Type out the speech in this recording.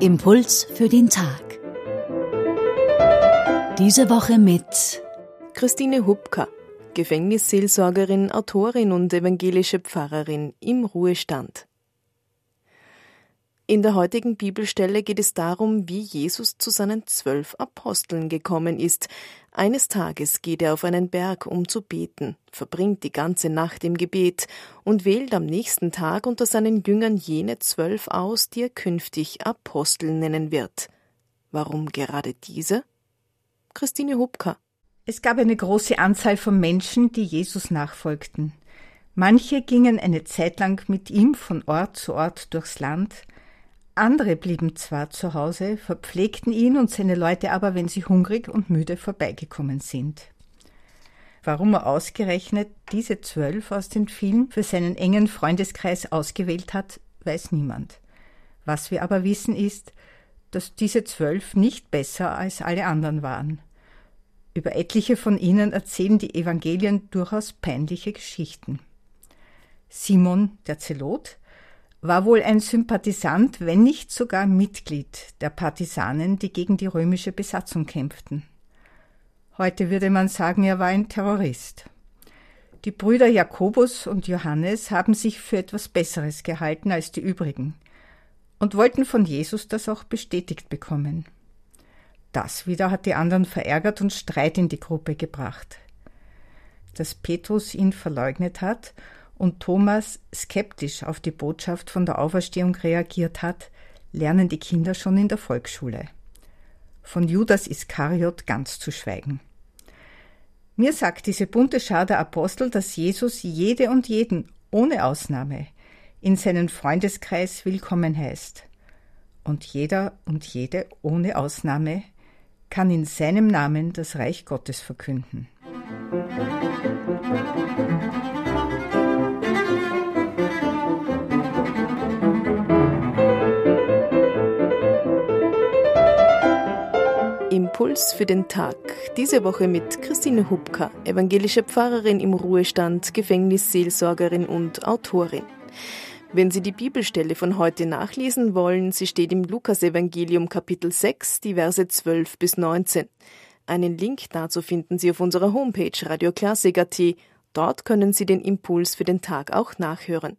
Impuls für den Tag. Diese Woche mit Christine Hubka, Gefängnisseelsorgerin, Autorin und evangelische Pfarrerin im Ruhestand. In der heutigen Bibelstelle geht es darum, wie Jesus zu seinen zwölf Aposteln gekommen ist. Eines Tages geht er auf einen Berg, um zu beten, verbringt die ganze Nacht im Gebet und wählt am nächsten Tag unter seinen Jüngern jene zwölf aus, die er künftig Apostel nennen wird. Warum gerade diese? Christine Hubka. Es gab eine große Anzahl von Menschen, die Jesus nachfolgten. Manche gingen eine Zeit lang mit ihm von Ort zu Ort durchs Land, andere blieben zwar zu Hause, verpflegten ihn und seine Leute aber, wenn sie hungrig und müde vorbeigekommen sind. Warum er ausgerechnet diese zwölf aus den vielen für seinen engen Freundeskreis ausgewählt hat, weiß niemand. Was wir aber wissen ist, dass diese zwölf nicht besser als alle anderen waren. Über etliche von ihnen erzählen die Evangelien durchaus peinliche Geschichten. Simon der Zelot, war wohl ein Sympathisant, wenn nicht sogar Mitglied der Partisanen, die gegen die römische Besatzung kämpften. Heute würde man sagen, er war ein Terrorist. Die Brüder Jakobus und Johannes haben sich für etwas Besseres gehalten als die übrigen und wollten von Jesus das auch bestätigt bekommen. Das wieder hat die anderen verärgert und Streit in die Gruppe gebracht. Dass Petrus ihn verleugnet hat und Thomas skeptisch auf die Botschaft von der Auferstehung reagiert hat, lernen die Kinder schon in der Volksschule. Von Judas Iskariot ganz zu schweigen. Mir sagt diese bunte Schar der Apostel, dass Jesus jede und jeden, ohne Ausnahme, in seinen Freundeskreis willkommen heißt. Und jeder und jede, ohne Ausnahme, kann in seinem Namen das Reich Gottes verkünden. Impuls für den Tag. Diese Woche mit Christine Hubka, evangelische Pfarrerin im Ruhestand, Gefängnisseelsorgerin und Autorin. Wenn Sie die Bibelstelle von heute nachlesen wollen, sie steht im Lukasevangelium Kapitel 6, die Verse 12 bis 19. Einen Link dazu finden Sie auf unserer Homepage radioklassik.at. Dort können Sie den Impuls für den Tag auch nachhören.